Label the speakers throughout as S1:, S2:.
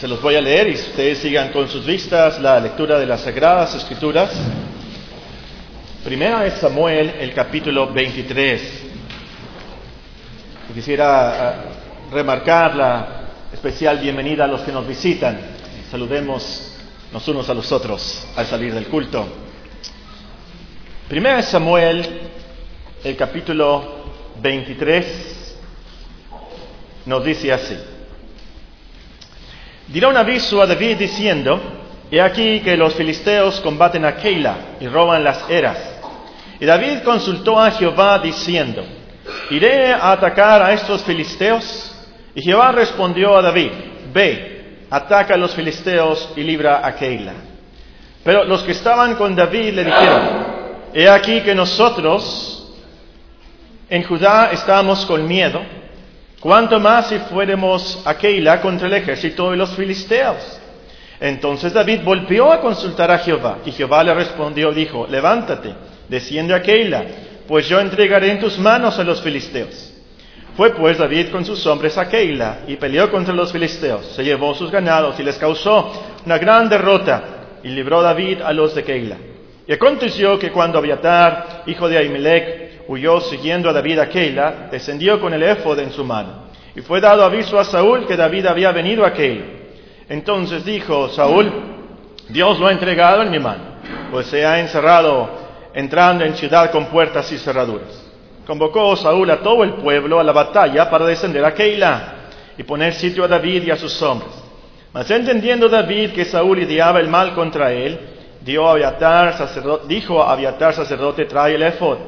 S1: Se los voy a leer y ustedes sigan con sus vistas la lectura de las Sagradas Escrituras. Primera es Samuel, el capítulo 23. Quisiera ah, remarcar la especial bienvenida a los que nos visitan. Saludemos los unos a los otros al salir del culto. Primera es Samuel, el capítulo 23, nos dice así. Dirá un aviso a David diciendo, He aquí que los filisteos combaten a Keila y roban las eras. Y David consultó a Jehová diciendo, ¿iré a atacar a estos filisteos? Y Jehová respondió a David, ve, ataca a los filisteos y libra a Keila. Pero los que estaban con David le dijeron, he aquí que nosotros en Judá estamos con miedo, cuanto más si fuéramos a Keila contra el ejército de los filisteos. Entonces David volvió a consultar a Jehová, y Jehová le respondió, dijo, levántate, desciende a Keila, pues yo entregaré en tus manos a los filisteos. Fue pues David con sus hombres a Keila y peleó contra los filisteos, se llevó sus ganados y les causó una gran derrota y libró David a los de Keila. Y aconteció que cuando Abiatar, hijo de Ahimelech, huyó siguiendo a David a Keila, descendió con el éfod en su mano. Y fue dado aviso a Saúl que David había venido a Keila. Entonces dijo Saúl, Dios lo ha entregado en mi mano, pues se ha encerrado entrando en ciudad con puertas y cerraduras. Convocó Saúl a todo el pueblo a la batalla para descender a Keilah y poner sitio a David y a sus hombres. Mas entendiendo David que Saúl ideaba el mal contra él, dijo a Abiatar sacerdote, trae el efod.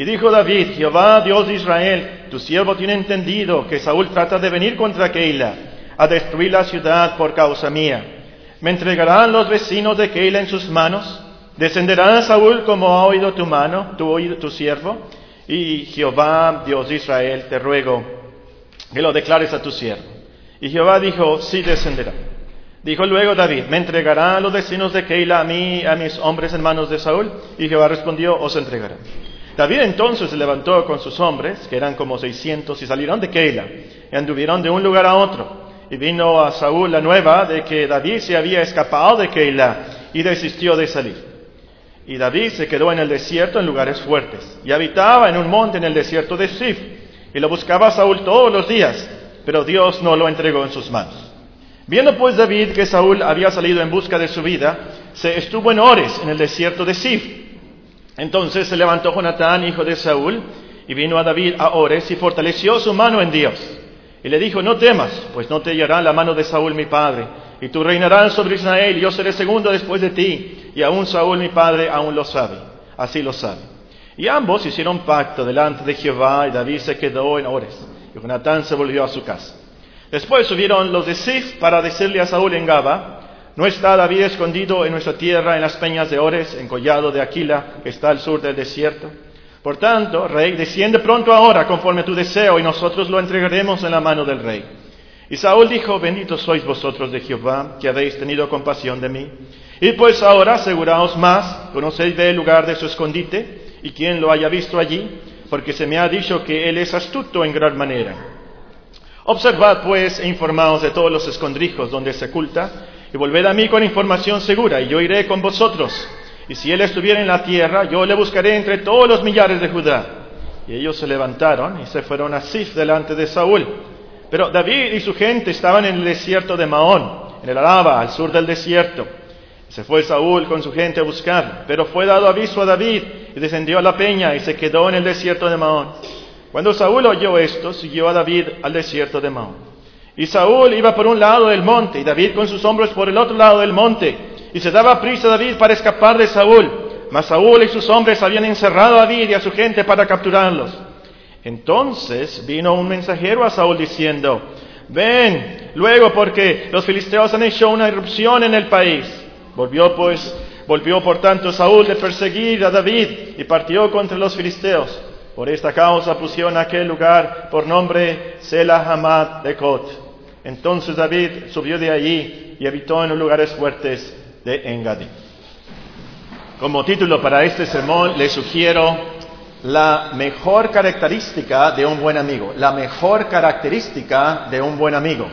S1: Y dijo David, Jehová, Dios de Israel, tu siervo tiene entendido que Saúl trata de venir contra Keilah, a destruir la ciudad por causa mía. ¿Me entregarán los vecinos de Keilah en sus manos? ¿Descenderá Saúl como ha oído tu mano, tu oído tu siervo? Y Jehová, Dios de Israel, te ruego que lo declares a tu siervo. Y Jehová dijo, sí descenderá. Dijo luego David, ¿me entregarán los vecinos de Keila a mí, a mis hombres en manos de Saúl? Y Jehová respondió, os entregará. David entonces se levantó con sus hombres, que eran como seiscientos, y salieron de Keila, y anduvieron de un lugar a otro. Y vino a Saúl la nueva de que David se había escapado de Keila, y desistió de salir. Y David se quedó en el desierto en lugares fuertes, y habitaba en un monte en el desierto de Sif, y lo buscaba Saúl todos los días, pero Dios no lo entregó en sus manos. Viendo pues David que Saúl había salido en busca de su vida, se estuvo en Ores, en el desierto de Sif. Entonces se levantó Jonatán, hijo de Saúl, y vino a David a Ores y fortaleció su mano en Dios. Y le dijo, no temas, pues no te hallará la mano de Saúl mi padre, y tú reinarás sobre Israel, y yo seré segundo después de ti, y aún Saúl mi padre aún lo sabe, así lo sabe. Y ambos hicieron pacto delante de Jehová, y David se quedó en Ores, y Jonatán se volvió a su casa. Después subieron los de Sif para decirle a Saúl en Gaba, ¿no está David escondido en nuestra tierra en las peñas de Ores, en collado de Aquila, que está al sur del desierto? Por tanto, rey, desciende pronto ahora conforme a tu deseo, y nosotros lo entregaremos en la mano del rey. Y Saúl dijo, benditos sois vosotros de Jehová, que habéis tenido compasión de mí. Y pues ahora aseguraos más, conocéis el lugar de su escondite, y quien lo haya visto allí, porque se me ha dicho que él es astuto en gran manera. Observad pues e informaos de todos los escondrijos donde se oculta, y volved a mí con información segura, y yo iré con vosotros. Y si él estuviera en la tierra, yo le buscaré entre todos los millares de Judá. Y ellos se levantaron y se fueron a Sif delante de Saúl. Pero David y su gente estaban en el desierto de Maón, en el Araba, al sur del desierto. Se fue Saúl con su gente a buscar, pero fue dado aviso a David y descendió a la peña y se quedó en el desierto de Maón. Cuando Saúl oyó esto, siguió a David al desierto de Maón. Y Saúl iba por un lado del monte y David con sus hombros por el otro lado del monte. Y se daba prisa David para escapar de Saúl. Mas Saúl y sus hombres habían encerrado a David y a su gente para capturarlos. Entonces vino un mensajero a Saúl diciendo, ven luego porque los filisteos han hecho una irrupción en el país. Volvió pues, volvió por tanto Saúl de perseguir a David y partió contra los filisteos. Por esta causa pusieron aquel lugar por nombre Selah Hamad de Kot. Entonces David subió de allí y habitó en los lugares fuertes de Engadí. Como título para este sermón le sugiero la mejor característica de un buen amigo, la mejor característica de un buen amigo.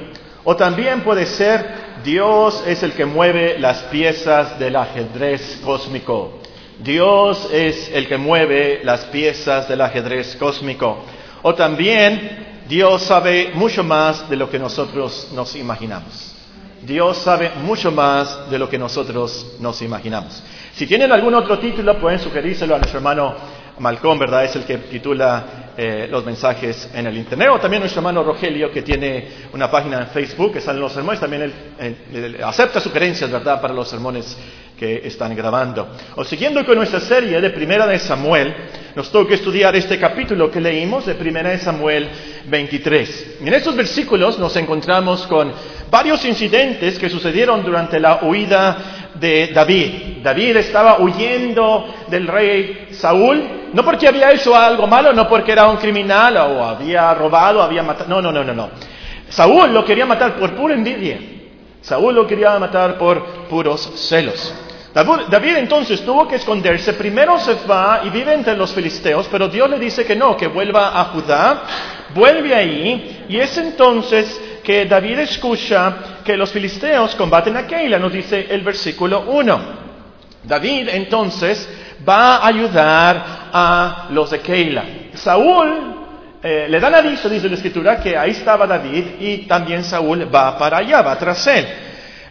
S1: O también puede ser Dios es el que mueve las piezas del ajedrez cósmico. Dios es el que mueve las piezas del ajedrez cósmico. O también Dios sabe mucho más de lo que nosotros nos imaginamos. Dios sabe mucho más de lo que nosotros nos imaginamos. Si tienen algún otro título, pueden sugerírselo a nuestro hermano Malcolm, ¿verdad? Es el que titula eh, los mensajes en el Internet. O también nuestro hermano Rogelio, que tiene una página en Facebook que salen los sermones, también él, acepta sugerencias, ¿verdad?, para los sermones que están grabando. O siguiendo con nuestra serie de Primera de Samuel, nos toca estudiar este capítulo que leímos de Primera de Samuel 23. En estos versículos nos encontramos con varios incidentes que sucedieron durante la huida de David. David estaba huyendo del rey Saúl, no porque había hecho algo malo, no porque era un criminal o había robado, había matado. No, no, no, no, no. Saúl lo quería matar por pura envidia. Saúl lo quería matar por puros celos. David entonces tuvo que esconderse. Primero se va y vive entre los filisteos, pero Dios le dice que no, que vuelva a Judá. Vuelve ahí y es entonces que David escucha que los filisteos combaten a Keila, nos dice el versículo 1. David entonces va a ayudar a los de Keila. Saúl eh, le dan aviso, dice la escritura, que ahí estaba David y también Saúl va para allá, va tras él.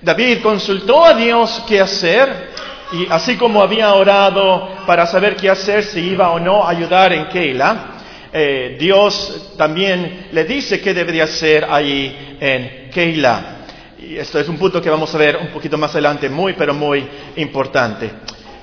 S1: David consultó a Dios qué hacer y así como había orado para saber qué hacer, si iba o no a ayudar en Keila, eh, Dios también le dice qué debería hacer ahí en Keila. Y esto es un punto que vamos a ver un poquito más adelante, muy, pero muy importante.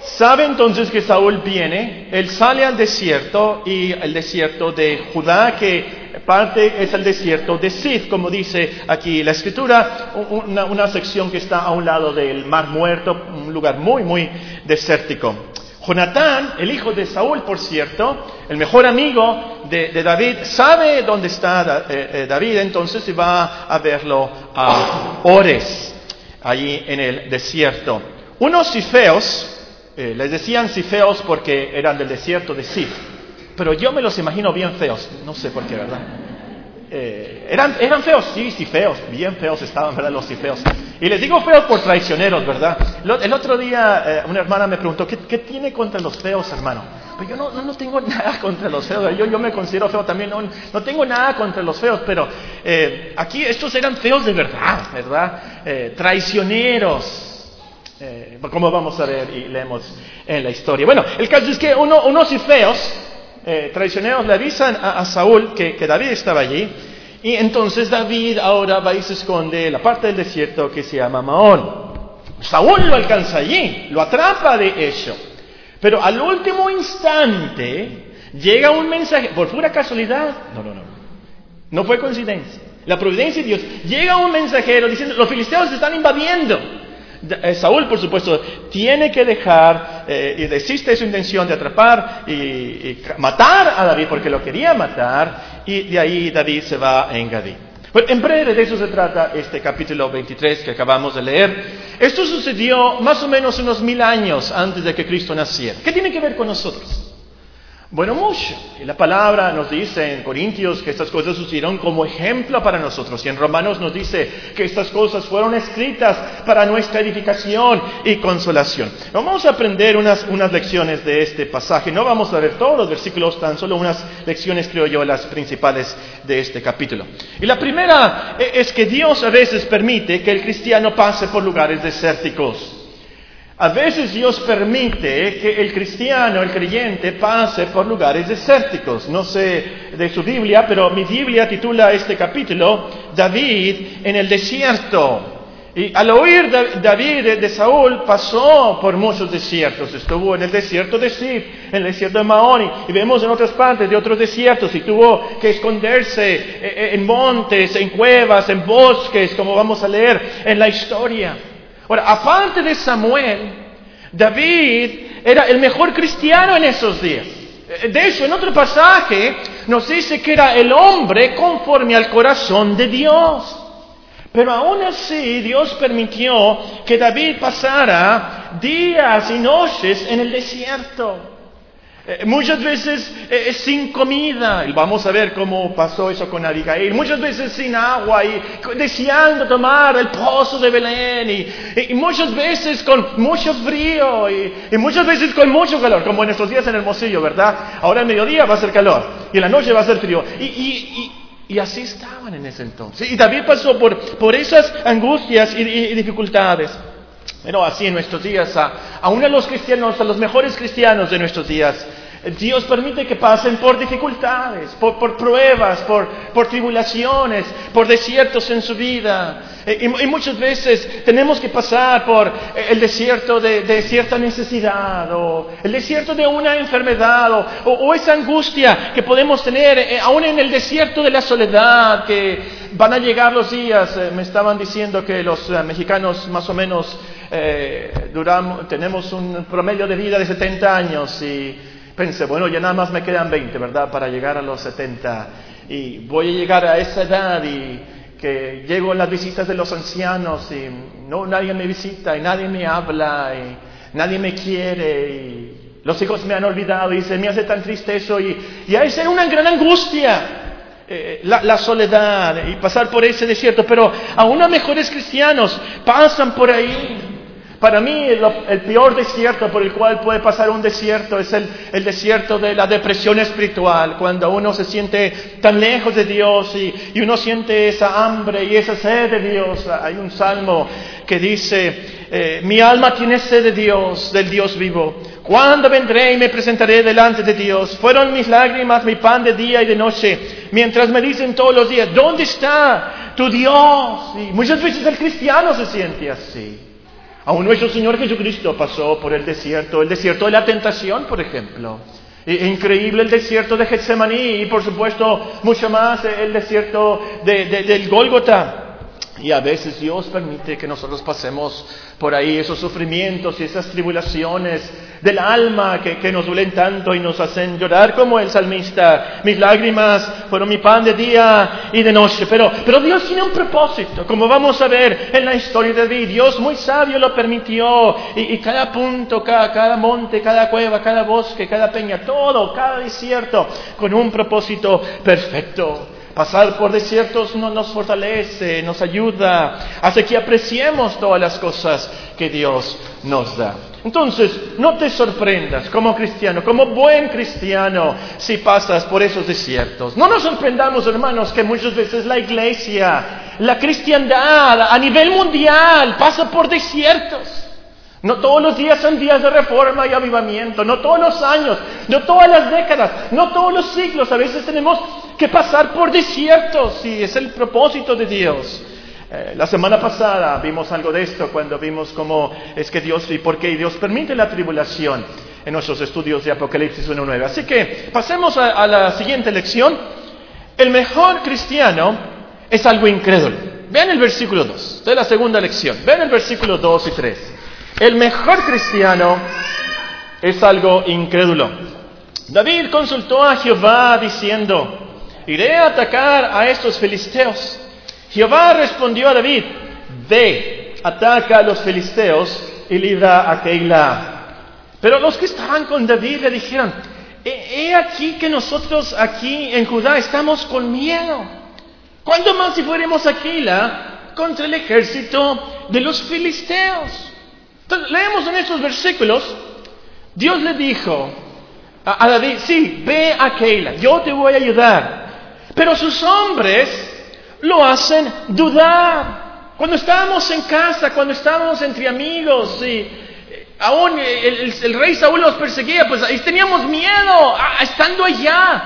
S1: Sabe entonces que Saúl viene, él sale al desierto y el desierto de Judá, que parte es el desierto de Sif, como dice aquí la escritura, una, una sección que está a un lado del mar muerto, un lugar muy, muy desértico. Jonatán, el hijo de Saúl, por cierto, el mejor amigo de, David, sabe dónde está eh, eh, David, entonces va a verlo a Ores, allí en el desierto. Unos cifeos, eh, les decían cifeos porque eran del desierto de Sif, pero yo me los imagino bien feos, no sé por qué, ¿verdad? Eh, eran, eran feos, sí, sí, feos, bien feos estaban, ¿verdad? Los sí feos. Y les digo feos por traicioneros, ¿verdad? El otro día eh, una hermana me preguntó, ¿qué, tiene contra los feos, hermano? Pues yo no, no, tengo nada contra los feos, yo, yo me considero feo también, no, no tengo nada contra los feos, pero eh, aquí estos eran feos de verdad, ¿verdad? traicioneros, como vamos a ver y leemos en la historia. Bueno, el caso es que uno, unos y feos eh, traicioneros le avisan a, Saúl que, David estaba allí. Y entonces David ahora va y se esconde en la parte del desierto que se llama Maón. Saúl lo alcanza allí, lo atrapa de hecho. Pero al último instante llega un mensaje, por pura casualidad, no, no, no, no fue coincidencia. La providencia de Dios, llega un mensajero diciendo, los filisteos se están invadiendo. Eh, Saúl, por supuesto, tiene que dejar eh, y desiste su intención de atrapar y, matar a David porque lo quería matar y de ahí David se va a Engadí. Pues en breve de eso se trata este capítulo 23 que acabamos de leer. Esto sucedió más o menos unos mil años antes de que Cristo naciera. ¿Qué tiene que ver con nosotros? Bueno, mucho. Y la palabra nos dice en Corintios que estas cosas sucedieron como ejemplo para nosotros. Y en Romanos nos dice que estas cosas fueron escritas para nuestra edificación y consolación. Vamos a aprender unas, unas lecciones de este pasaje. No vamos a ver todos los versículos, tan solo unas lecciones, creo yo, las principales de este capítulo. Y la primera e, es que Dios a veces permite que el cristiano pase por lugares desérticos. A veces Dios permite que el cristiano, el creyente, pase por lugares desérticos. No sé de su Biblia, pero mi Biblia titula este capítulo David en el desierto. Y al oír David de Saúl pasó por muchos desiertos. Estuvo en el desierto de Sif, en el desierto de Maoni, y vemos en otras partes de otros desiertos, y tuvo que esconderse eh, eh, en montes, en cuevas, en bosques, como vamos a leer en la historia. Ahora, aparte de Samuel, David era el mejor cristiano en esos días. De hecho, en otro pasaje nos dice que era el hombre conforme al corazón de Dios. Pero aún así Dios permitió que David pasara días y noches en el desierto. Eh, muchas veces eh, sin comida, y vamos a ver cómo pasó eso con Abigail, muchas veces sin agua y deseando tomar el pozo de Belén, y, muchas veces con mucho frío, y, muchas veces con mucho calor, como en estos días en Hermosillo, ¿verdad? Ahora al mediodía va a ser calor, y en la noche va a ser frío, y, y así estaban en ese entonces. Y David pasó por, por esas angustias y, dificultades. Pero así en nuestros días, a, a uno de los cristianos, a los mejores cristianos de nuestros días, Dios permite que pasen por dificultades, por, pruebas, por, tribulaciones, por desiertos en su vida. Y, muchas veces tenemos que pasar por el desierto de, cierta necesidad, o el desierto de una enfermedad, o, esa angustia que podemos tener eh, aún en el desierto de la soledad, que van a llegar los días. Eh, me estaban diciendo que los eh, mexicanos más o menos duramos, tenemos un promedio de vida de 70 años y Pensé, bueno, ya nada más me quedan 20, ¿verdad? Para llegar a los 70. Y voy a llegar a esa edad y que llego en las visitas de los ancianos y no nadie me visita y nadie me habla y nadie me quiere y los hijos me han olvidado y se me hace tan triste eso y, y a esa una gran angustia. Eh, la, la, soledad y pasar por ese desierto, pero aún los mejores cristianos pasan por ahí para mí el, peor desierto por el cual puede pasar un desierto es el, desierto de la depresión espiritual, cuando uno se siente tan lejos de Dios y, uno siente esa hambre y esa sed de Dios. Hay un salmo que dice, eh, mi alma tiene sed de Dios, del Dios vivo. ¿Cuándo vendré y me presentaré delante de Dios? Fueron mis lágrimas mi pan de día y de noche, mientras me dicen todos los días, ¿dónde está tu Dios? Y muchas veces el cristiano se siente así. Aún nuestro Señor Jesucristo pasó por el desierto, el desierto de la tentación, por ejemplo. Increíble el desierto de Getsemaní y por supuesto mucho más el desierto del Gólgota. Y a veces Dios permite que nosotros pasemos por ahí esos sufrimientos y esas tribulaciones del alma que, nos duelen tanto y nos hacen llorar como el salmista. Mis lágrimas fueron mi pan de día y de noche. Pero, pero Dios tiene un propósito, como vamos a ver en la historia de David. Dios muy sabio lo permitió. Y, cada punto, cada, cada monte, cada cueva, cada bosque, cada peña, todo, cada desierto, con un propósito perfecto. Pasar por desiertos no nos fortalece, nos ayuda, hace que apreciemos todas las cosas que Dios nos da. Entonces, no te sorprendas como cristiano, como buen cristiano, si pasas por esos desiertos. No nos sorprendamos, hermanos, que muchas veces la iglesia, la cristiandad a nivel mundial pasa por desiertos. No todos los días son días de reforma y avivamiento, no todos los años, no todas las décadas, no todos los siglos. A veces tenemos que pasar por desiertos y es el propósito de Dios. Eh, la semana pasada vimos algo de esto cuando vimos cómo es que Dios y por qué Dios permite la tribulación en nuestros estudios de Apocalipsis 1.9. Así que pasemos a, la siguiente lección. El mejor cristiano es algo incrédulo. Vean el versículo 2 de la segunda lección. Vean el versículo 2 y 3. El mejor cristiano es algo incrédulo. David consultó a Jehová diciendo, iré a atacar a estos filisteos. Jehová respondió a David, ve, ataca a los filisteos y libra a Keilah. Pero los que estaban con David le dijeron, he, aquí que nosotros aquí en Judá estamos con miedo. ¿Cuándo más si fuéramos a Keilah contra el ejército de los filisteos? Entonces, leemos en estos versículos, Dios le dijo a, David, sí, ve a Keila, yo te voy a ayudar. Pero sus hombres lo hacen dudar. Cuando estábamos en casa, cuando estábamos entre amigos y eh, aún el, rey Saúl los perseguía, pues ahí teníamos miedo, estando allá.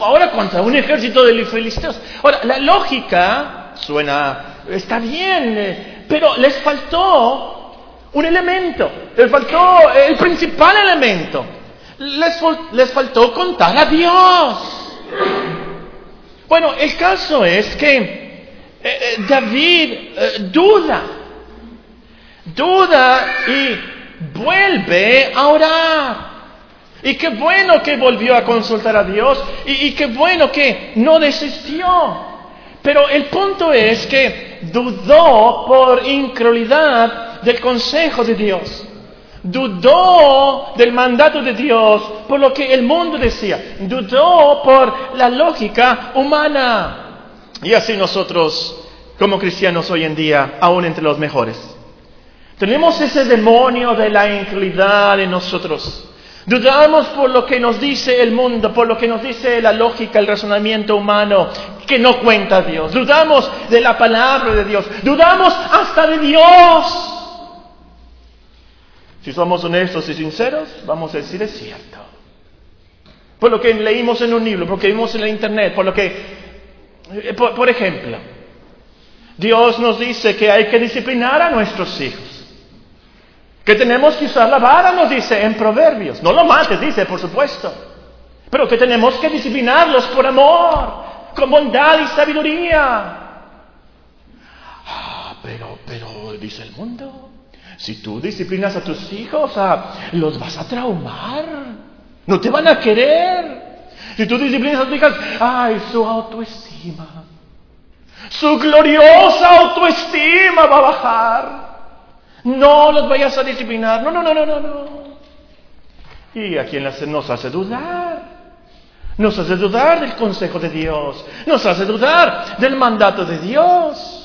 S1: ahora contra un ejército de filisteos. Ahora, la lógica suena, está bien, eh, pero les faltó un elemento, les faltó el principal elemento, les, faltó contar a Dios. Bueno, el caso es que eh, eh, David eh, duda, duda y vuelve a orar. Y qué bueno que volvió a consultar a Dios y, y qué bueno que no desistió. Pero el punto es que dudó por incredulidad del consejo de Dios. Dudó del mandato de Dios por lo que el mundo decía. Dudó por la lógica humana. Y así nosotros, como cristianos hoy en día, aún entre los mejores. Tenemos ese demonio de la incredulidad en nosotros. Dudamos por lo que nos dice el mundo, por lo que nos dice la lógica, el razonamiento humano, que no cuenta Dios. Dudamos de la palabra de Dios. Dudamos hasta de Dios. Si somos honestos y sinceros, vamos a decir es cierto. Por lo que leímos en un libro, por lo que vimos en la internet, por lo que, eh, por, por ejemplo, Dios nos dice que hay que disciplinar a nuestros hijos. Que tenemos que usar la vara, nos dice en Proverbios. No lo mates, dice, por supuesto. Pero que tenemos que disciplinarlos por amor, con bondad y sabiduría. Ah, pero, pero, dice el mundo, si tú disciplinas a tus hijos, ah, los vas a traumar. No te van a querer. Si tú disciplinas a tus hijas, ay, su autoestima. Su gloriosa autoestima va a bajar. No los vayas a disciplinar. No, no, no, no, no, no. Y a quien nos hace dudar. Nos hace dudar del consejo de Dios. Nos hace dudar del mandato de Dios.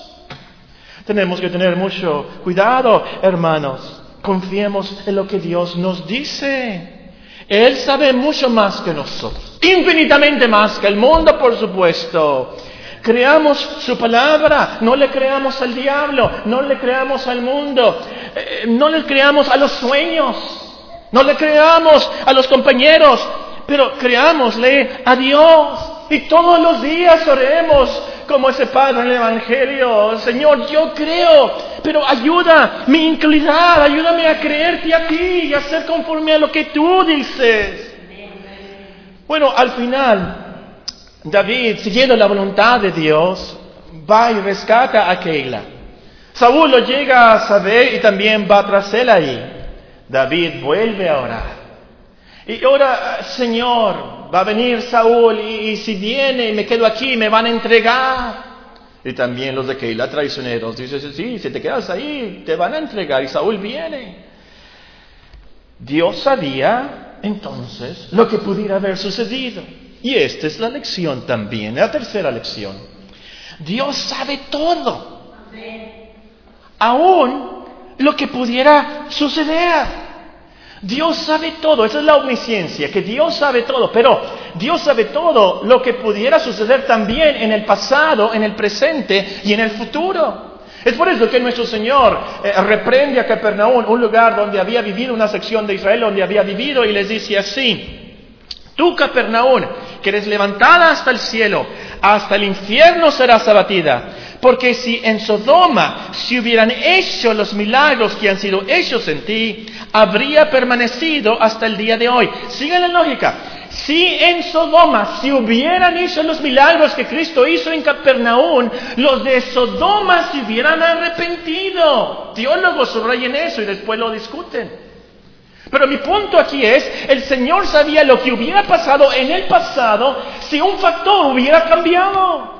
S1: Tenemos que tener mucho cuidado, hermanos. Confiemos en lo que Dios nos dice. Él sabe mucho más que nosotros. Infinitamente más que el mundo, por supuesto. Creamos su palabra, no le creamos al diablo, no le creamos al mundo, eh, no le creamos a los sueños, no le creamos a los compañeros, pero creámosle a Dios. Y todos los días oremos como ese padre en el Evangelio. Señor, yo creo, pero ayuda mi inclinidad, ayúdame a creerte a ti y a ser conforme a lo que tú dices. Bueno, al final, David, siguiendo la voluntad de Dios, va y rescata a Keila. Saúl lo llega a saber y también va tras él ahí. David vuelve a orar. Y ahora, Señor, va a venir Saúl y, si viene y me quedo aquí, me van a entregar. Y también los de Keila traicioneros dicen, sí, si te quedas ahí, te van a entregar. Y Saúl viene. Dios sabía entonces lo que pudiera haber sucedido. Y esta es la lección también, la tercera lección. Dios sabe todo. Aún lo que pudiera suceder. Dios sabe todo, esa es la omnisciencia, que Dios sabe todo, pero Dios sabe todo lo que pudiera suceder también en el pasado, en el presente y en el futuro. Es por eso que nuestro Señor eh, reprende a Capernaum, un lugar donde había vivido una sección de Israel, donde había vivido, y les dice así, tú Capernaum, que eres levantada hasta el cielo, hasta el infierno serás abatida. Porque si en Sodoma se hubieran hecho los milagros que han sido hechos en ti, habría permanecido hasta el día de hoy. Sigue la lógica. Si en Sodoma se hubieran hecho los milagros que Cristo hizo en Capernaum, los de Sodoma se hubieran arrepentido. Teólogos subrayen eso y después lo discuten. Pero mi punto aquí es, el Señor sabía lo que hubiera pasado en el pasado si un factor hubiera cambiado.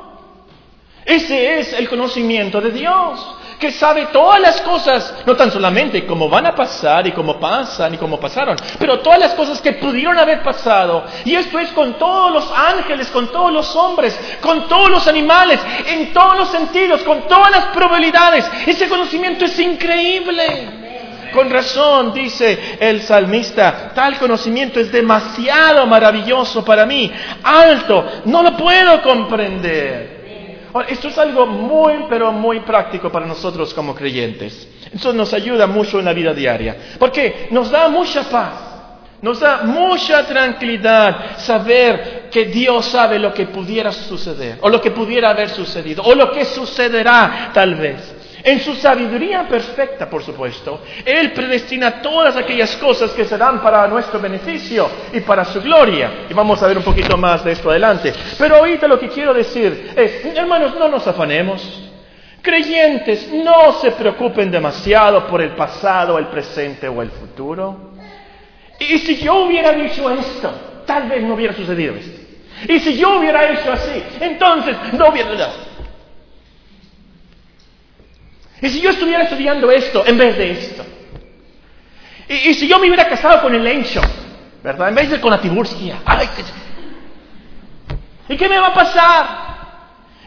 S1: Ese es el conocimiento de Dios, que sabe todas las cosas, no tan solamente cómo van a pasar y cómo pasan y cómo pasaron, pero todas las cosas que pudieron haber pasado. Y esto es con todos los ángeles, con todos los hombres, con todos los animales, en todos los sentidos, con todas las probabilidades. Ese conocimiento es increíble. Con razón, dice el salmista, tal conocimiento es demasiado maravilloso para mí, alto, no lo puedo comprender. Esto es algo muy, pero muy práctico para nosotros como creyentes. Eso nos ayuda mucho en la vida diaria, porque nos da mucha paz, nos da mucha tranquilidad saber que Dios sabe lo que pudiera suceder, o lo que pudiera haber sucedido, o lo que sucederá tal vez. En su sabiduría perfecta, por supuesto, Él predestina todas aquellas cosas que serán para nuestro beneficio y para su gloria. Y vamos a ver un poquito más de esto adelante. Pero ahorita lo que quiero decir es, hermanos, no nos afanemos. Creyentes, no se preocupen demasiado por el pasado, el presente o el futuro. Y si yo hubiera dicho esto, tal vez no hubiera sucedido esto. Y si yo hubiera hecho así, entonces no hubiera... Y si yo estuviera estudiando esto en vez de esto.
S2: Y, si yo me hubiera casado con el Encho, ¿verdad? En vez de con la Tiburcia. ¿Y qué me va a pasar?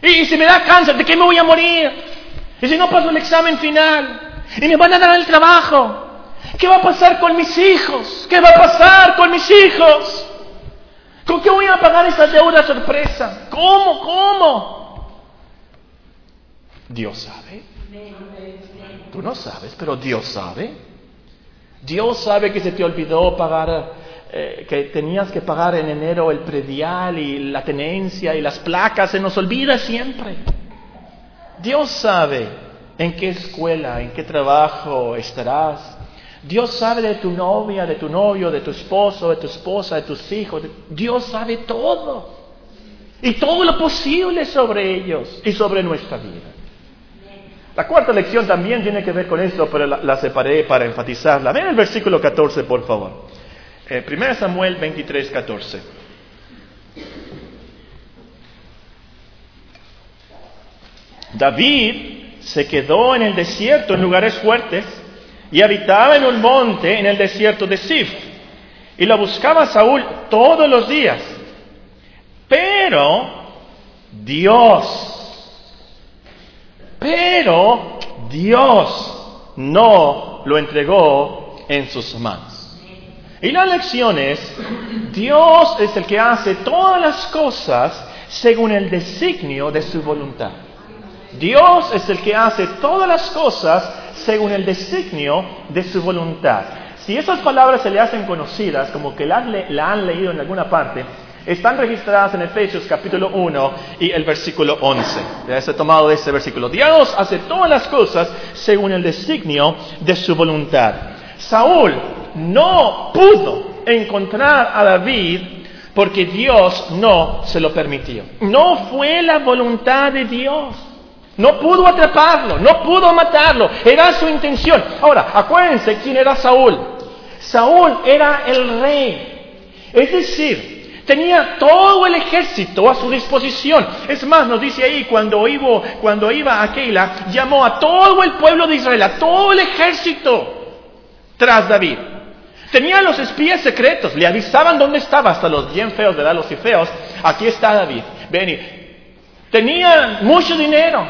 S2: ¿Y si me da cáncer, de qué me voy a morir? ¿Y si no paso el examen final? ¿Y me van a dar el trabajo? ¿Qué va a pasar con mis hijos? ¿Qué va a pasar con mis hijos? ¿Con qué voy a pagar esa deuda sorpresa? ¿Cómo? ¿Cómo? Dios sabe. Tú no sabes, pero Dios sabe. Dios sabe que se te olvidó pagar, eh, que tenías que pagar en enero el predial y la tenencia y las placas. Se nos olvida siempre. Dios sabe en qué escuela, en qué trabajo estarás. Dios sabe de tu novia, de tu novio, de tu esposo, de tu esposa, de tus hijos. Dios sabe todo. Y todo lo posible sobre ellos y sobre nuestra vida. La cuarta lección también tiene que ver con esto, pero la, separé para enfatizarla. Ven el versículo 14, por favor. Eh, 1 Samuel 23, 14. David se quedó en el desierto, en lugares fuertes, y habitaba en un monte en el desierto de Sif. Y lo buscaba Saúl todos los días. Pero Dios, pero Dios no lo entregó en sus manos. Y la lección es, Dios es el que hace todas las cosas según el designio de su voluntad. Dios es el que hace todas las cosas según el designio de su voluntad. Si esas palabras se le hacen conocidas, como que la, han leído en alguna parte, están registradas en Efesios capítulo 1 y el versículo 11. Ya se tomado de ese versículo. Dios hace todas las cosas según el designio de su voluntad. Saúl no pudo encontrar a David porque Dios no se lo permitió. No fue la voluntad de Dios. No pudo atraparlo, no pudo matarlo, era su intención. Ahora, acuérdense quién era Saúl. Saúl era el rey. Es decir, tenía todo el ejército a su disposición. Es más, nos dice ahí, cuando iba, cuando iba a Keila, llamó a todo el pueblo de Israel, a todo el ejército tras David. Tenía los espías secretos, le avisaban dónde estaba, hasta los bien feos de los y feos. Aquí está David, ven. Tenía mucho dinero,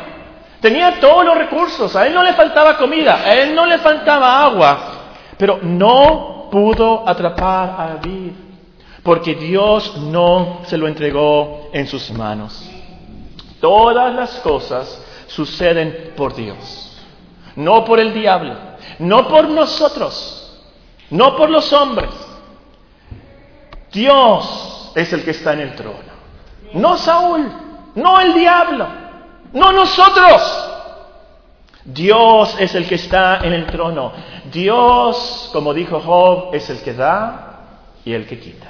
S2: Tenía todos los recursos, a él no le faltaba comida, a él no le faltaba agua, pero no pudo atrapar a David, porque Dios no se lo entregó en sus manos. Todas las cosas suceden por Dios, no por el diablo, no por nosotros, no por los hombres. Dios es el que está en el trono, no Saúl, no el diablo. No nosotros. Dios es el que está en el trono. Dios, como dijo Job, es el que da y el que quita.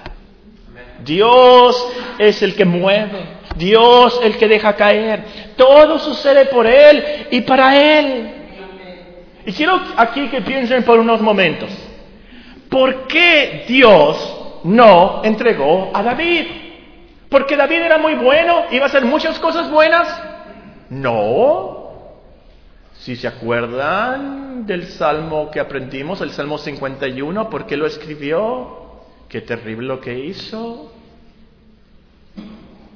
S2: Dios es el que mueve. Dios el que deja caer. Todo sucede por Él y para Él. Y quiero aquí que piensen por unos momentos. ¿Por qué Dios no entregó a David? Porque David era muy bueno, iba a hacer muchas cosas buenas. No. Si se acuerdan del salmo que aprendimos, el salmo 51, ¿por qué lo escribió? Qué terrible lo que hizo.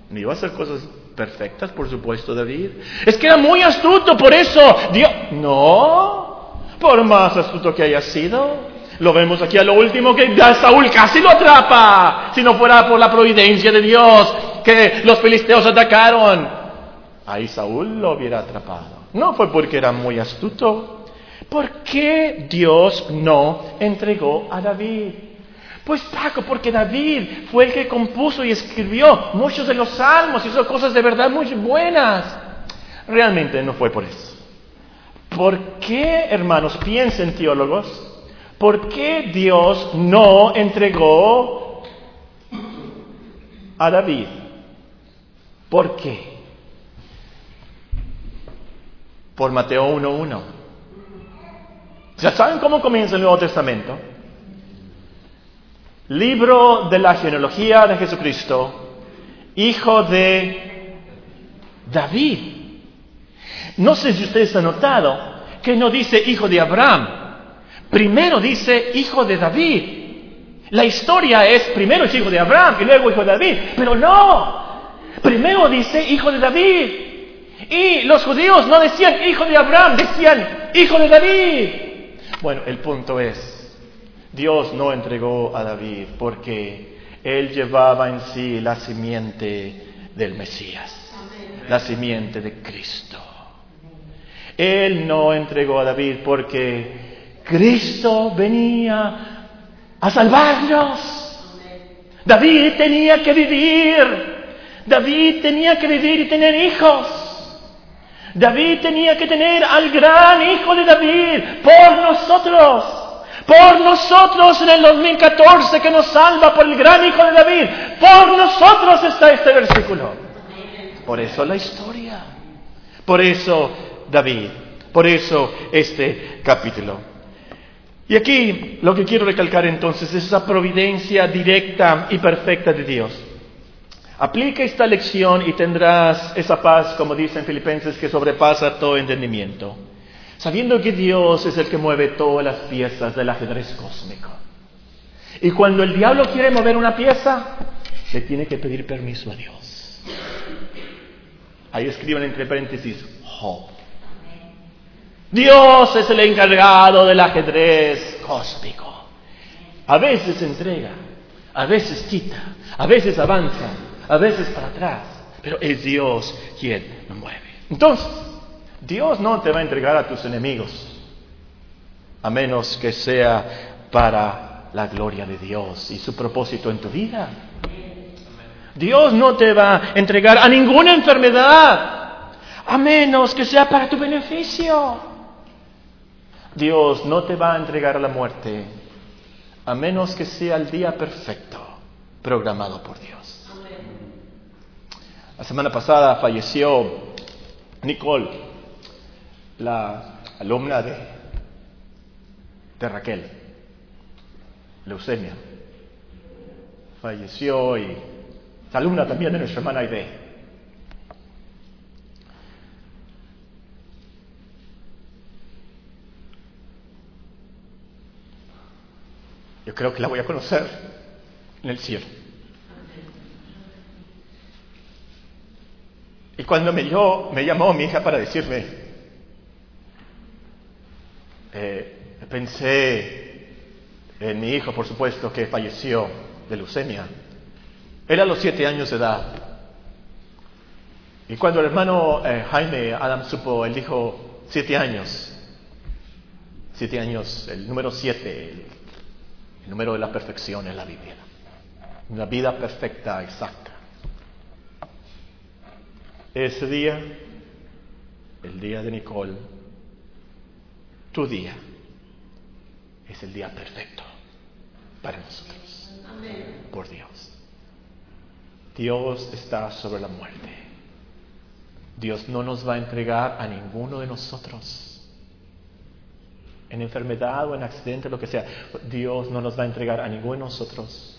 S2: No iba a hacer cosas perfectas, por supuesto, David. Es que era muy astuto, por eso Dios... No, por más astuto que haya sido. Lo vemos aquí a lo último que Saúl casi lo atrapa. Si no fuera por la providencia de Dios, que los filisteos atacaron ahí Saúl lo hubiera atrapado. No fue porque era muy astuto. ¿Por qué Dios no entregó a David? Pues Paco, porque David fue el que compuso y escribió muchos de los salmos, y hizo cosas de verdad muy buenas. Realmente no fue por eso. ¿Por qué, hermanos, piensen teólogos, por qué Dios no entregó a David? ¿Por qué? por Mateo 1.1. ¿Ya saben cómo comienza el Nuevo Testamento? Libro de la genealogía de Jesucristo, hijo de David. No sé si ustedes han notado que no dice hijo de Abraham, primero dice hijo de David. La historia es primero es hijo de Abraham y luego hijo de David. Pero no, primero dice hijo de David. Y los judíos no decían hijo de Abraham, decían hijo de David. Bueno, el punto es, Dios no entregó a David porque él llevaba en sí la simiente del Mesías, la simiente de Cristo. Él no entregó a David porque Cristo venía a salvarnos. David tenía que vivir. David tenía que vivir y tener hijos. David tenía que tener al gran hijo de David por nosotros. Por nosotros en el 2014 que nos salva por el gran hijo de David. Por nosotros está este versículo. Por eso la historia. Por eso David. Por eso este capítulo. Y aquí lo que quiero recalcar entonces es esa providencia directa y perfecta de Dios. Aplica esta lección y tendrás esa paz, como dicen Filipenses, que sobrepasa todo entendimiento. Sabiendo que Dios es el que mueve todas las piezas del ajedrez cósmico. Y cuando el diablo quiere mover una pieza, le tiene que pedir permiso a Dios. Ahí escriben entre paréntesis, Job. Dios es el encargado del ajedrez cósmico. A veces entrega, a veces quita, a veces avanza, a veces para atrás, pero es Dios quien lo mueve. Entonces, Dios no te va a entregar a tus enemigos, a menos que sea para la gloria de Dios y su propósito en tu vida. Dios no te va a entregar a ninguna enfermedad, a menos que sea para tu beneficio. Dios no te va a entregar a la muerte a menos que sea el día perfecto programado por Dios. La semana pasada falleció Nicole, la alumna de, Raquel, leucemia. Falleció y es alumna también de nuestra hermana Aide. Yo creo que la voy a conocer en el cielo. Y cuando me, me llamó mi hija para decirme, eh, pensé en mi hijo, por supuesto, que falleció de leucemia. Era a los siete años de edad. Y cuando el hermano eh, Jaime Adam supo, él dijo siete años. Siete años, el número siete, el número de la perfección en la Biblia. Una vida perfecta, exacta. Ese día, el día de Nicole, tu día, es el día perfecto para nosotros. Por Dios. Dios está sobre la muerte. Dios no nos va a entregar a ninguno de nosotros en enfermedad o en accidente, lo que sea. Dios no nos va a entregar a ninguno de nosotros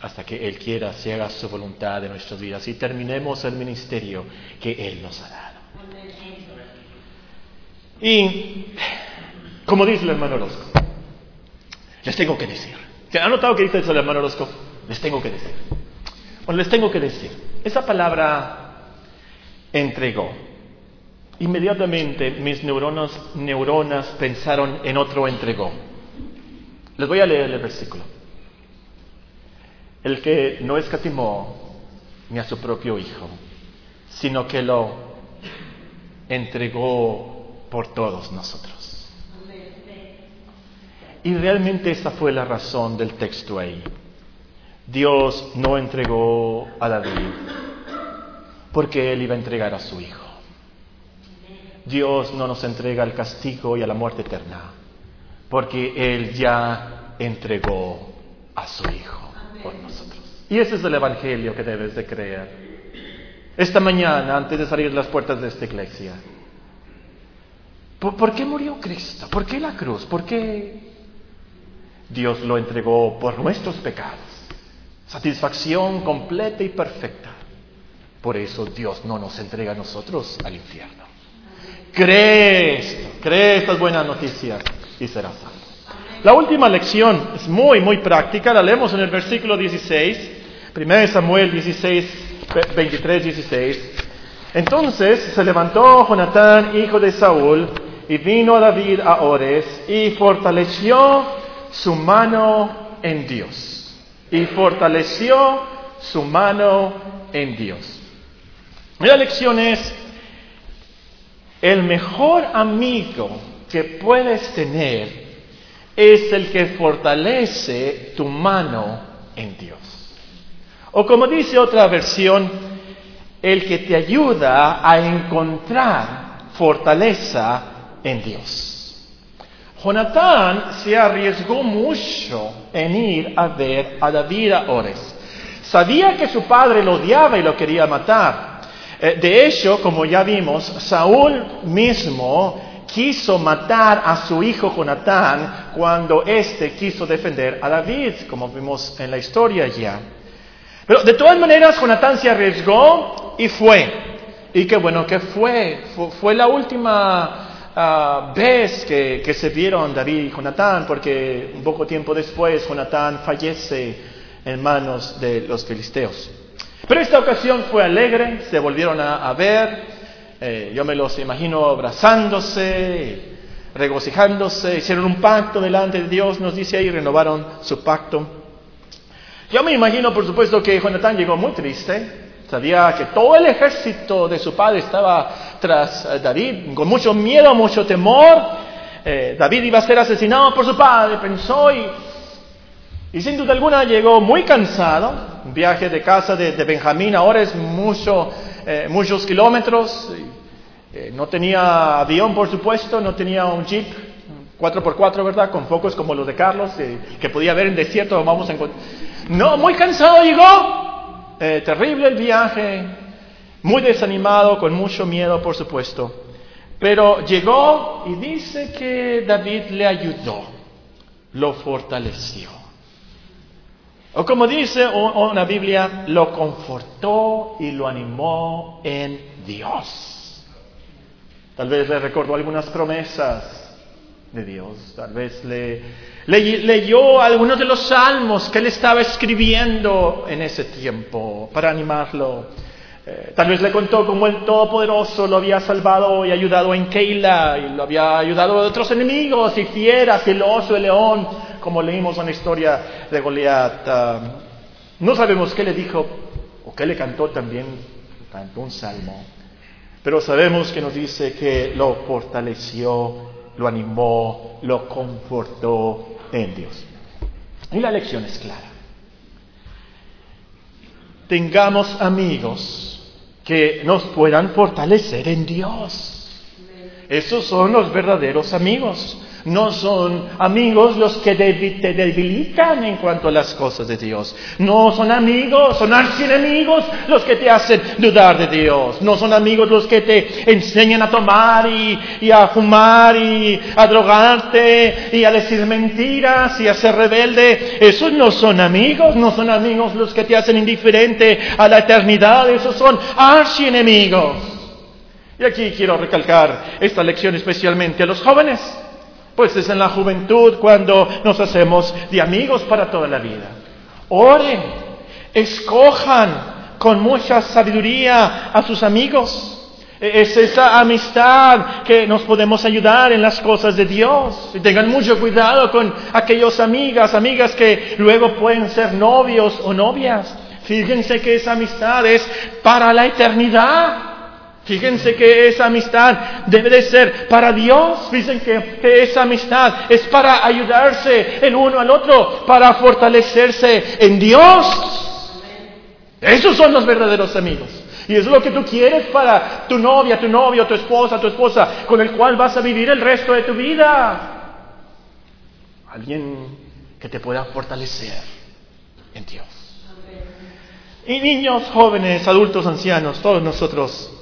S2: hasta que Él quiera se haga su voluntad en nuestras vidas y terminemos el ministerio que Él nos ha dado. Y, como dice el hermano Orozco, les tengo que decir. ¿Se han notado que dice eso el hermano Orozco? Les tengo que decir. Bueno, les tengo que decir. Esa palabra entregó Inmediatamente mis neuronas, neuronas pensaron en otro entregó. Les voy a leer el versículo. El que no escatimó ni a su propio hijo, sino que lo entregó por todos nosotros. Y realmente esa fue la razón del texto ahí. Dios no entregó a David porque él iba a entregar a su hijo. Dios no nos entrega al castigo y a la muerte eterna, porque Él ya entregó a su Hijo por nosotros. Y ese es el Evangelio que debes de creer. Esta mañana, antes de salir de las puertas de esta iglesia, ¿por, qué murió Cristo? ¿Por qué la cruz? ¿Por qué Dios lo entregó por nuestros pecados? Satisfacción completa y perfecta. Por eso Dios no nos entrega a nosotros al infierno. Cree esto, cree estas buenas noticias.
S1: y será salvo. La última lección es muy, muy práctica, la leemos en el versículo 16, 1 Samuel 16, 23, 16. Entonces se levantó Jonatán, hijo de Saúl, y vino David a Ores y fortaleció su mano en Dios. Y fortaleció su mano en Dios. La lección es, el mejor amigo que puedes tener es el que fortalece tu mano en Dios. O como dice otra versión, el que te ayuda a encontrar fortaleza en Dios. Jonatán se arriesgó mucho en ir a ver a David a Ores. Sabía que su padre lo odiaba y lo quería matar. Eh, de hecho, como ya vimos, Saúl mismo quiso matar a su hijo Jonatán cuando éste quiso defender a David, como vimos en la historia ya. Pero de todas maneras, Jonatán se arriesgó y fue. Y qué bueno que fue. Fue, la última ah, vez que, que, se vieron David y Jonatán, porque un poco tiempo después Jonatán fallece en manos de los filisteos. Pero esta ocasión fue alegre, se volvieron a, ver. Eh, yo me los imagino abrazándose, regocijándose, hicieron un pacto delante de Dios, nos dice ahí, renovaron su pacto. Yo me imagino, por supuesto, que Jonatán llegó muy triste. Sabía que todo el ejército de su padre estaba tras eh, David, con mucho miedo, mucho temor. Eh, David iba a ser asesinado por su padre, pensó y, y sin duda alguna llegó muy cansado. Viaje de casa de, Benjamín ahora es mucho, eh, muchos kilómetros. no tenía avión, por supuesto, no tenía un jeep 4x4, ¿verdad? Con focos como los de Carlos, que podía ver en desierto. Vamos a no, muy cansado llegó. Eh, terrible el viaje. Muy desanimado, con mucho miedo, por supuesto. Pero llegó y dice que David le ayudó, lo fortaleció. O como dice una Biblia, lo confortó y lo animó en Dios. Tal vez le recordó algunas promesas de Dios. Tal vez le, leyó algunos de los salmos que él estaba escribiendo en ese tiempo para animarlo. Eh, tal vez le contó cómo el Todopoderoso lo había salvado y ayudado en Keila y lo había ayudado de otros enemigos y fieras, el oso, el león, como leímos en la historia de Goliat. Ah, no sabemos qué le dijo o qué le cantó también, cantó un salmo, pero sabemos que nos dice que lo fortaleció lo animó, lo confortó en Dios. Y la lección es clara. Tengamos amigos que nos puedan fortalecer en Dios. Esos son los verdaderos amigos. No son amigos los que te debilitan en cuanto a las cosas de Dios. No son amigos, son archienemigos los que te hacen dudar de Dios. No son amigos los que te enseñan a tomar y, a fumar y a drogarte y a decir mentiras y a ser rebelde. Esos no son amigos, no son amigos los que te hacen indiferente a la eternidad. Esos son archienemigos. Y aquí quiero recalcar esta lección especialmente a los jóvenes. Pues es en la juventud cuando nos hacemos de amigos para toda la vida. Oren, escojan con mucha sabiduría a sus amigos. E-, es esa amistad que nos podemos ayudar en las cosas de Dios. Y tengan mucho cuidado con aquellos amigas, amigas que luego pueden ser novios o novias. Fíjense que esa amistad es para la eternidad. Fíjense que esa amistad debe de ser para Dios. Fíjense que, esa amistad es para ayudarse el uno al otro, para fortalecerse en Dios. Esos son los verdaderos amigos. Y es lo que tú quieres para tu novia, tu novio, tu esposa, tu esposa, con el cual vas a vivir el resto de tu vida. Alguien que te pueda fortalecer en Dios. Y niños, jóvenes, adultos, ancianos, todos nosotros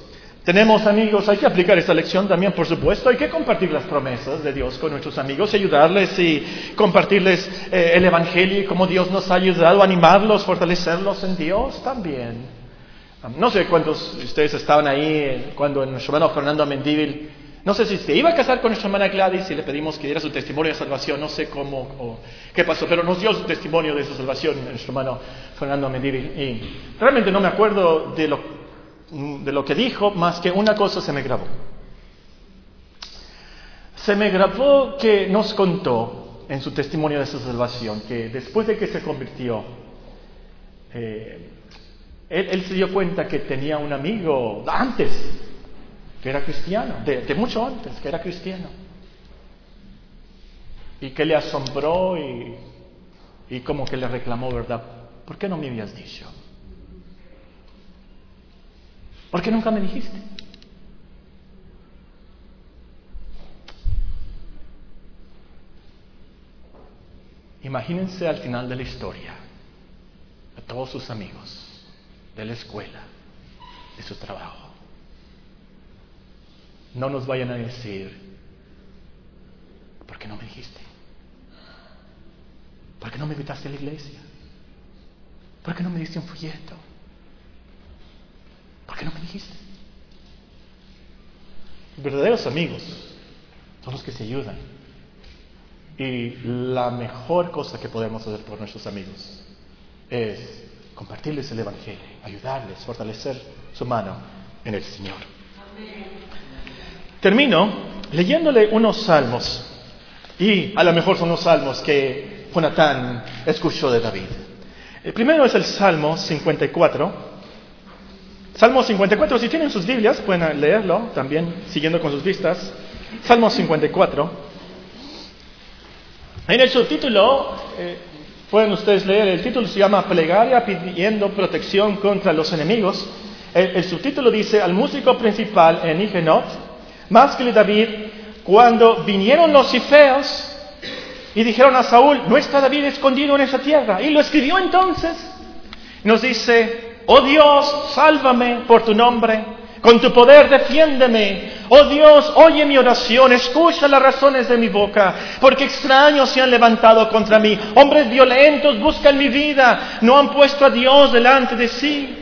S1: tenemos amigos, hay que aplicar esta lección también, por supuesto, hay que compartir las promesas de Dios con nuestros amigos, ayudarles y compartirles eh, el Evangelio y cómo Dios nos ha ayudado, animarlos, fortalecerlos en Dios también. No sé cuántos de ustedes estaban ahí cuando nuestro hermano Fernando Mendívil
S2: No sé si se iba a casar con nuestra hermana Gladys y le pedimos que diera su testimonio de salvación, no sé cómo o qué pasó, pero nos dio su testimonio de su salvación nuestro hermano Fernando Mediri. Y realmente no me acuerdo de lo, de lo que dijo, más que una cosa se me grabó. Se me grabó que nos contó en su testimonio de su salvación que después de que se convirtió, eh, él, se dio cuenta que tenía un amigo antes que era cristiano, de, mucho antes que era cristiano, y que le asombró y, y como que le reclamó, ¿verdad? ¿Por qué no me habías dicho? ¿Por qué nunca me dijiste? Imagínense al final de la historia a todos sus amigos de la escuela, de su trabajo. No nos vayan a decir, ¿por qué no me dijiste? ¿Por qué no me invitaste a la iglesia? ¿Por qué no me diste un folleto? ¿Por qué no me dijiste? Verdaderos amigos son los que se ayudan. Y la mejor cosa que podemos hacer por nuestros amigos es compartirles el Evangelio, ayudarles, fortalecer su mano en el Señor. Termino leyéndole unos salmos, y a lo mejor son los salmos que Jonatán escuchó de David. El primero es el Salmo 54. Salmo 54, si tienen sus Biblias, pueden leerlo también, siguiendo con sus vistas. Salmo 54. En el subtítulo, eh, pueden ustedes leer, el título se llama Plegaria pidiendo protección contra los enemigos. El, subtítulo dice, al músico principal en Igenot, más que David, cuando vinieron los cifeos y dijeron a Saúl, no está David escondido en esa tierra. Y lo escribió entonces. Nos dice, oh Dios, sálvame por tu nombre, con tu poder defiéndeme, Oh Dios, oye mi oración, escucha las razones de mi boca, porque extraños se han levantado contra mí, hombres violentos buscan mi vida, no han puesto a Dios delante de sí.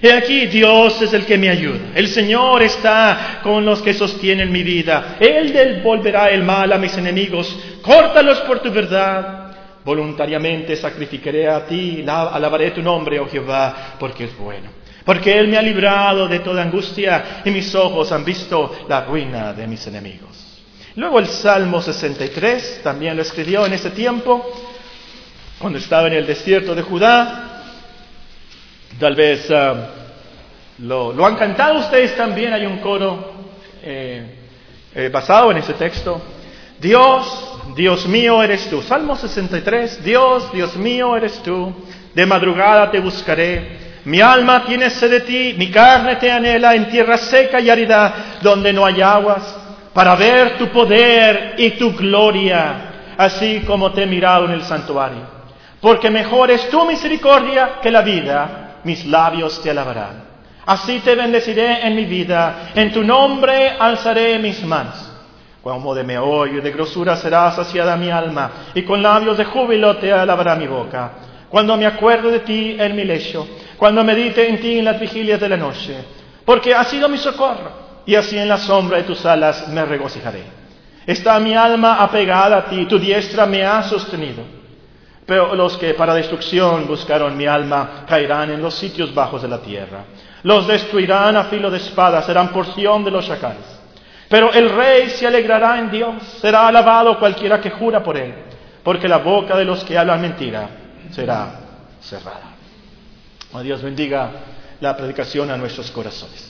S2: Y aquí Dios es el que me ayuda. El Señor está con los que sostienen mi vida. Él devolverá el mal a mis enemigos. Córtalos por tu verdad. Voluntariamente sacrificaré a ti, alabaré tu nombre, oh Jehová, porque es bueno porque Él me ha librado de toda angustia y mis ojos han visto la ruina de mis enemigos. Luego el Salmo 63 también lo escribió en ese tiempo, cuando estaba en el desierto de Judá. Tal vez ah, lo, han cantado ustedes también, hay un coro eh, eh, basado en ese texto. Dios, Dios mío eres tú. Salmo 63, Dios, Dios mío eres tú. De madrugada te buscaré mi alma tiene sed de ti, mi carne te anhela en tierra seca y árida, donde no hay aguas, para ver tu poder y tu gloria, así como te he mirado en el santuario. Porque mejor es tu misericordia que la vida, mis labios te alabarán. Así te bendeciré en mi vida, en tu nombre alzaré mis manos. Como de meollo y de grosura será saciada mi alma, y con labios de júbilo te alabará mi boca. Cuando me acuerdo de ti en mi lecho, cuando medite en ti en las vigilias de la noche, porque has sido mi socorro, y así en la sombra de tus alas me regocijaré. Está mi alma apegada a ti, tu diestra me ha sostenido. Pero los que para destrucción buscaron mi alma caerán en los sitios bajos de la tierra. Los destruirán a filo de espada, serán porción de los chacales. Pero el rey se alegrará en Dios, será alabado cualquiera que jura por él, porque la boca de los que hablan mentira será cerrada. Dios bendiga la predicación a nuestros corazones.